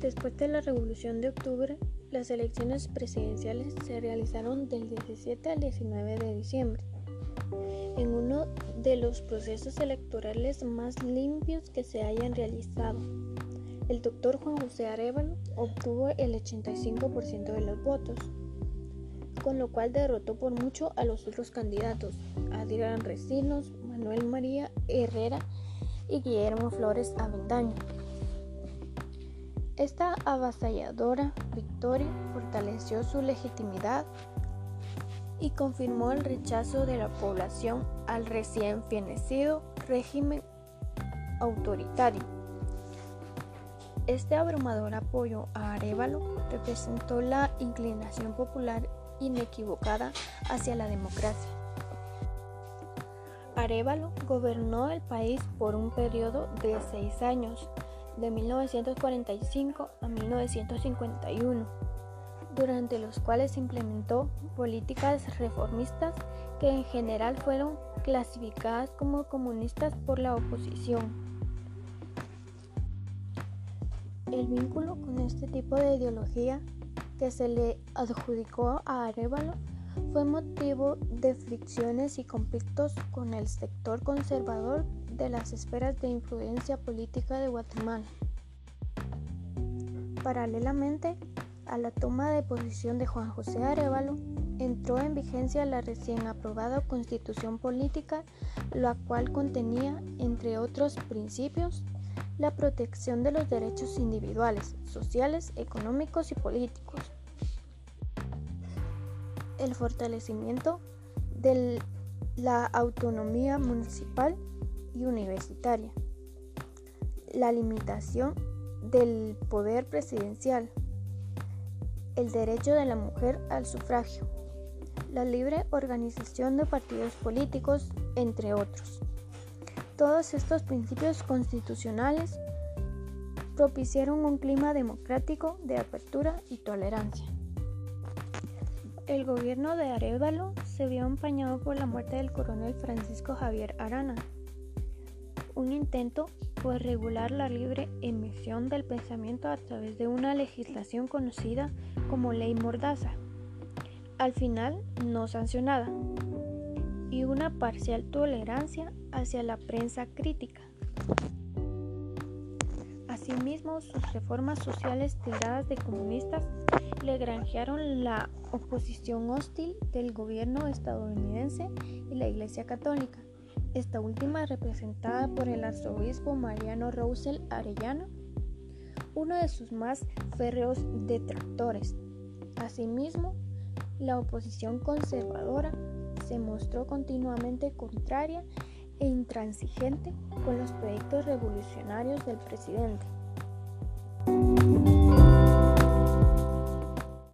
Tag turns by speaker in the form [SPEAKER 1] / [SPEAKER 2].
[SPEAKER 1] Después de la Revolución de Octubre, las elecciones presidenciales se realizaron del 17 al 19 de diciembre, en uno de los procesos electorales más limpios que se hayan realizado. El doctor Juan José Arevalo obtuvo el 85% de los votos, con lo cual derrotó por mucho a los otros candidatos, Adrián Recinos, Manuel María Herrera y Guillermo Flores Avendaño. Esta avasalladora victoria fortaleció su legitimidad y confirmó el rechazo de la población al recién fenecido régimen autoritario. Este abrumador apoyo a Arevalo representó la inclinación popular inequivocada hacia la democracia. Arevalo gobernó el país por un periodo de seis años, de 1945 a 1951, durante los cuales implementó políticas reformistas que en general fueron clasificadas como comunistas por la oposición. El vínculo con este tipo de ideología que se le adjudicó a Arevalo fue motivo de fricciones y conflictos con el sector conservador de las esferas de influencia política de Guatemala. Paralelamente a la toma de posición de Juan José Arevalo, entró en vigencia la recién aprobada Constitución Política, la cual contenía, entre otros principios, la protección de los derechos individuales, sociales, económicos y políticos, el fortalecimiento de la autonomía municipal y universitaria, la limitación del poder presidencial, el derecho de la mujer al sufragio, la libre organización de partidos políticos, entre otros. Todos estos principios constitucionales propiciaron un clima democrático de apertura y tolerancia. El gobierno de Arevalo se vio empañado por la muerte del coronel Francisco Javier Arana, un intento por regular la libre emisión del pensamiento a través de una legislación conocida como ley mordaza, al final no sancionada, y una parcial tolerancia hacia la prensa crítica. Asimismo, sus reformas sociales tildadas de comunistas le granjearon la oposición hostil del gobierno estadounidense y la Iglesia Católica, esta última representada por el arzobispo Mariano Rousel Arellano, uno de sus más férreos detractores. Asimismo, la oposición conservadora se mostró continuamente contraria e intransigente con los proyectos revolucionarios del presidente.